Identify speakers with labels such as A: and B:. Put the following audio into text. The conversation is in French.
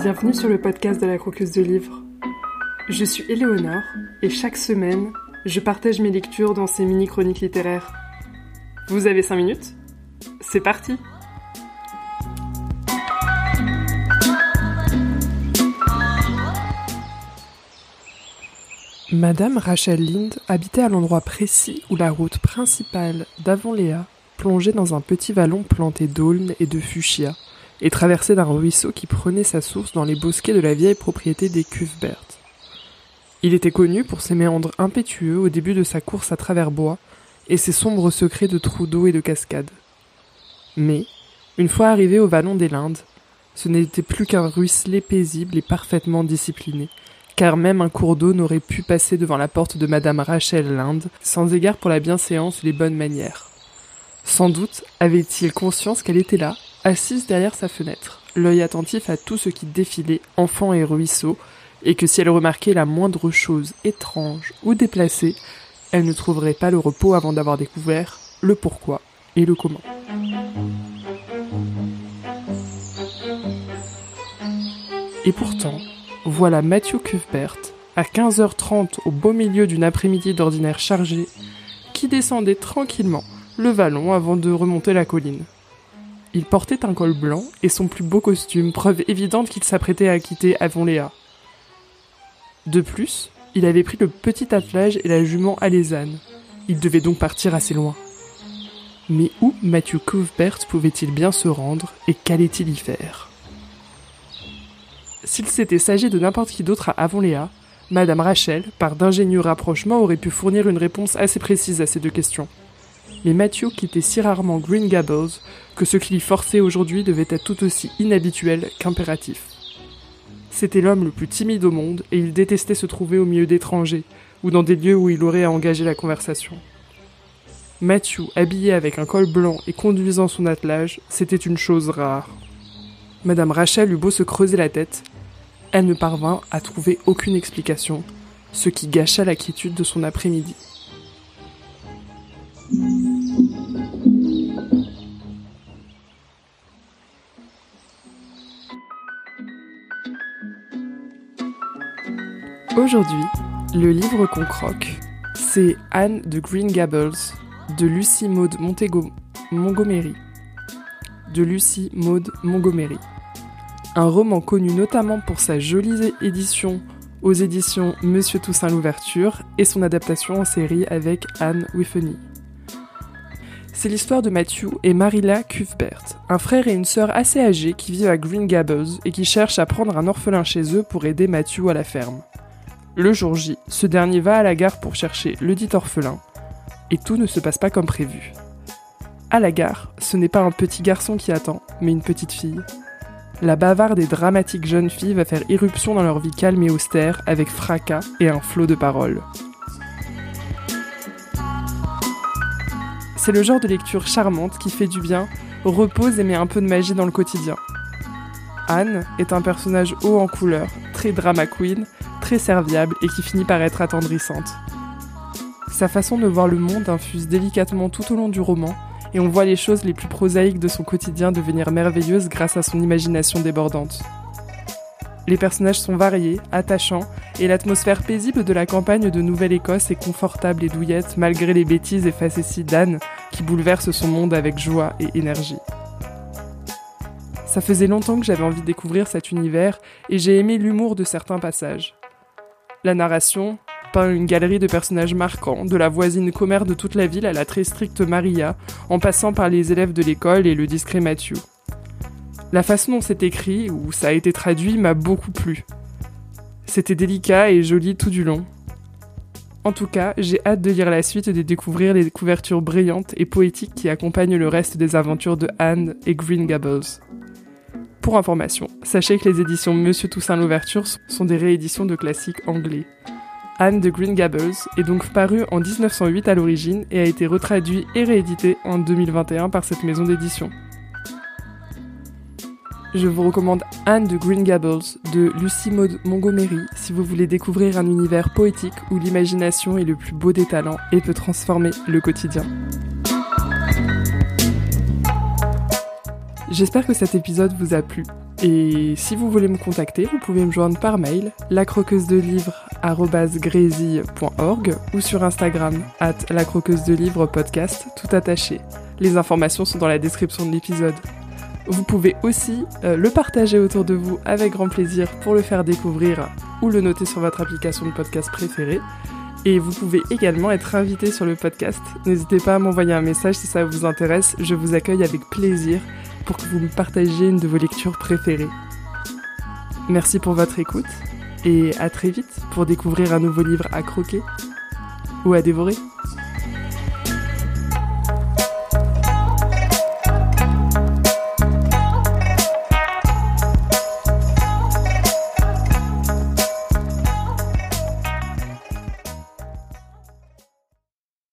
A: Bienvenue sur le podcast de la Croqueuse de Livres. Je suis Éléonore et chaque semaine, je partage mes lectures dans ces mini-chroniques littéraires. Vous avez 5 minutes? C'est parti Madame Rachel Lind habitait à l'endroit précis où la route principale d'Avonléa plongeait dans un petit vallon planté d'aulnes et de fuchsias et traversé d'un ruisseau qui prenait sa source dans les bosquets de la vieille propriété des Cuthbert. Il était connu pour ses méandres impétueux au début de sa course à travers bois et ses sombres secrets de trous d'eau et de cascades. Mais, une fois arrivé au vallon des Lindes, ce n'était plus qu'un ruisselet paisible et parfaitement discipliné, car même un cours d'eau n'aurait pu passer devant la porte de madame Rachel Linde sans égard pour la bienséance et les bonnes manières. Sans doute avait-il conscience qu'elle était là, assise derrière sa fenêtre, l'œil attentif à tout ce qui défilait, enfants et ruisseaux, et que si elle remarquait la moindre chose étrange ou déplacée, elle ne trouverait pas le repos avant d'avoir découvert le pourquoi et le comment. Et pourtant, voilà Matthew Cuthbert, à 15h30 au beau milieu d'une après-midi d'ordinaire chargée, qui descendait tranquillement le vallon avant de remonter la colline. Il portait un col blanc et son plus beau costume, preuve évidente qu'il s'apprêtait à quitter Avonléa. De plus, il avait pris le petit attelage et la jument alésane. Il devait donc partir assez loin. Mais où Matthew Cuthbert pouvait-il bien se rendre et qu'allait-il y faire? S'il s'était s'agit de n'importe qui d'autre à Avonléa, Madame Rachel, par d'ingénieux rapprochements, aurait pu fournir une réponse assez précise à ces deux questions mais Matthew quittait si rarement Green Gables que ce qui l'y forçait aujourd'hui devait être tout aussi inhabituel qu'impératif. C'était l'homme le plus timide au monde et il détestait se trouver au milieu d'étrangers ou dans des lieux où il aurait à engager la conversation. Matthew, habillé avec un col blanc et conduisant son attelage, c'était une chose rare. Madame Rachel eut beau se creuser la tête, elle ne parvint à trouver aucune explication, ce qui gâcha la quiétude de son après-midi. Aujourd'hui, le livre qu'on croque, c'est Anne de Green Gables de Lucie Maud Montgomery. De Lucie Maud Montgomery. Un roman connu notamment pour sa jolie édition aux éditions Monsieur Toussaint l'Ouverture et son adaptation en série avec Anne Whiffeny. C'est l'histoire de Matthew et Marilla Cuthbert, un frère et une sœur assez âgés qui vivent à Green Gables et qui cherchent à prendre un orphelin chez eux pour aider Matthew à la ferme. Le jour J, ce dernier va à la gare pour chercher le dit orphelin, et tout ne se passe pas comme prévu. À la gare, ce n'est pas un petit garçon qui attend, mais une petite fille. La bavarde et dramatique jeune fille va faire irruption dans leur vie calme et austère avec fracas et un flot de paroles. C'est le genre de lecture charmante qui fait du bien, repose et met un peu de magie dans le quotidien. Anne est un personnage haut en couleur, très drama queen, serviable et qui finit par être attendrissante. Sa façon de voir le monde infuse délicatement tout au long du roman, et on voit les choses les plus prosaïques de son quotidien devenir merveilleuses grâce à son imagination débordante. Les personnages sont variés, attachants, et l'atmosphère paisible de la campagne de Nouvelle-Écosse est confortable et douillette malgré les bêtises et facéties d'Anne qui bouleverse son monde avec joie et énergie. Ça faisait longtemps que j'avais envie de découvrir cet univers et j'ai aimé l'humour de certains passages. La narration peint une galerie de personnages marquants, de la voisine commère de toute la ville à la très stricte Maria, en passant par les élèves de l'école et le discret Matthew. La façon dont c'est écrit, ou ça a été traduit, m'a beaucoup plu. C'était délicat et joli tout du long. En tout cas, j'ai hâte de lire la suite et de découvrir les couvertures brillantes et poétiques qui accompagnent le reste des aventures de Anne et Green Gables. Pour information, sachez que les éditions Monsieur Toussaint l'Ouverture sont des rééditions de classiques anglais. Anne de Green Gables est donc paru en 1908 à l'origine et a été retraduit et réédité en 2021 par cette maison d'édition. Je vous recommande Anne de Green Gables de Lucie Maud Montgomery si vous voulez découvrir un univers poétique où l'imagination est le plus beau des talents et peut transformer le quotidien. J'espère que cet épisode vous a plu. Et si vous voulez me contacter, vous pouvez me joindre par mail, lacroqueusedelivre.org ou sur Instagram, at lacroqueusedelivre podcast, tout attaché. Les informations sont dans la description de l'épisode. Vous pouvez aussi euh, le partager autour de vous avec grand plaisir pour le faire découvrir ou le noter sur votre application de podcast préférée. Et vous pouvez également être invité sur le podcast. N'hésitez pas à m'envoyer un message si ça vous intéresse. Je vous accueille avec plaisir pour que vous me partagiez une de vos lectures préférées. Merci pour votre écoute et à très vite pour découvrir un nouveau livre à croquer ou à dévorer.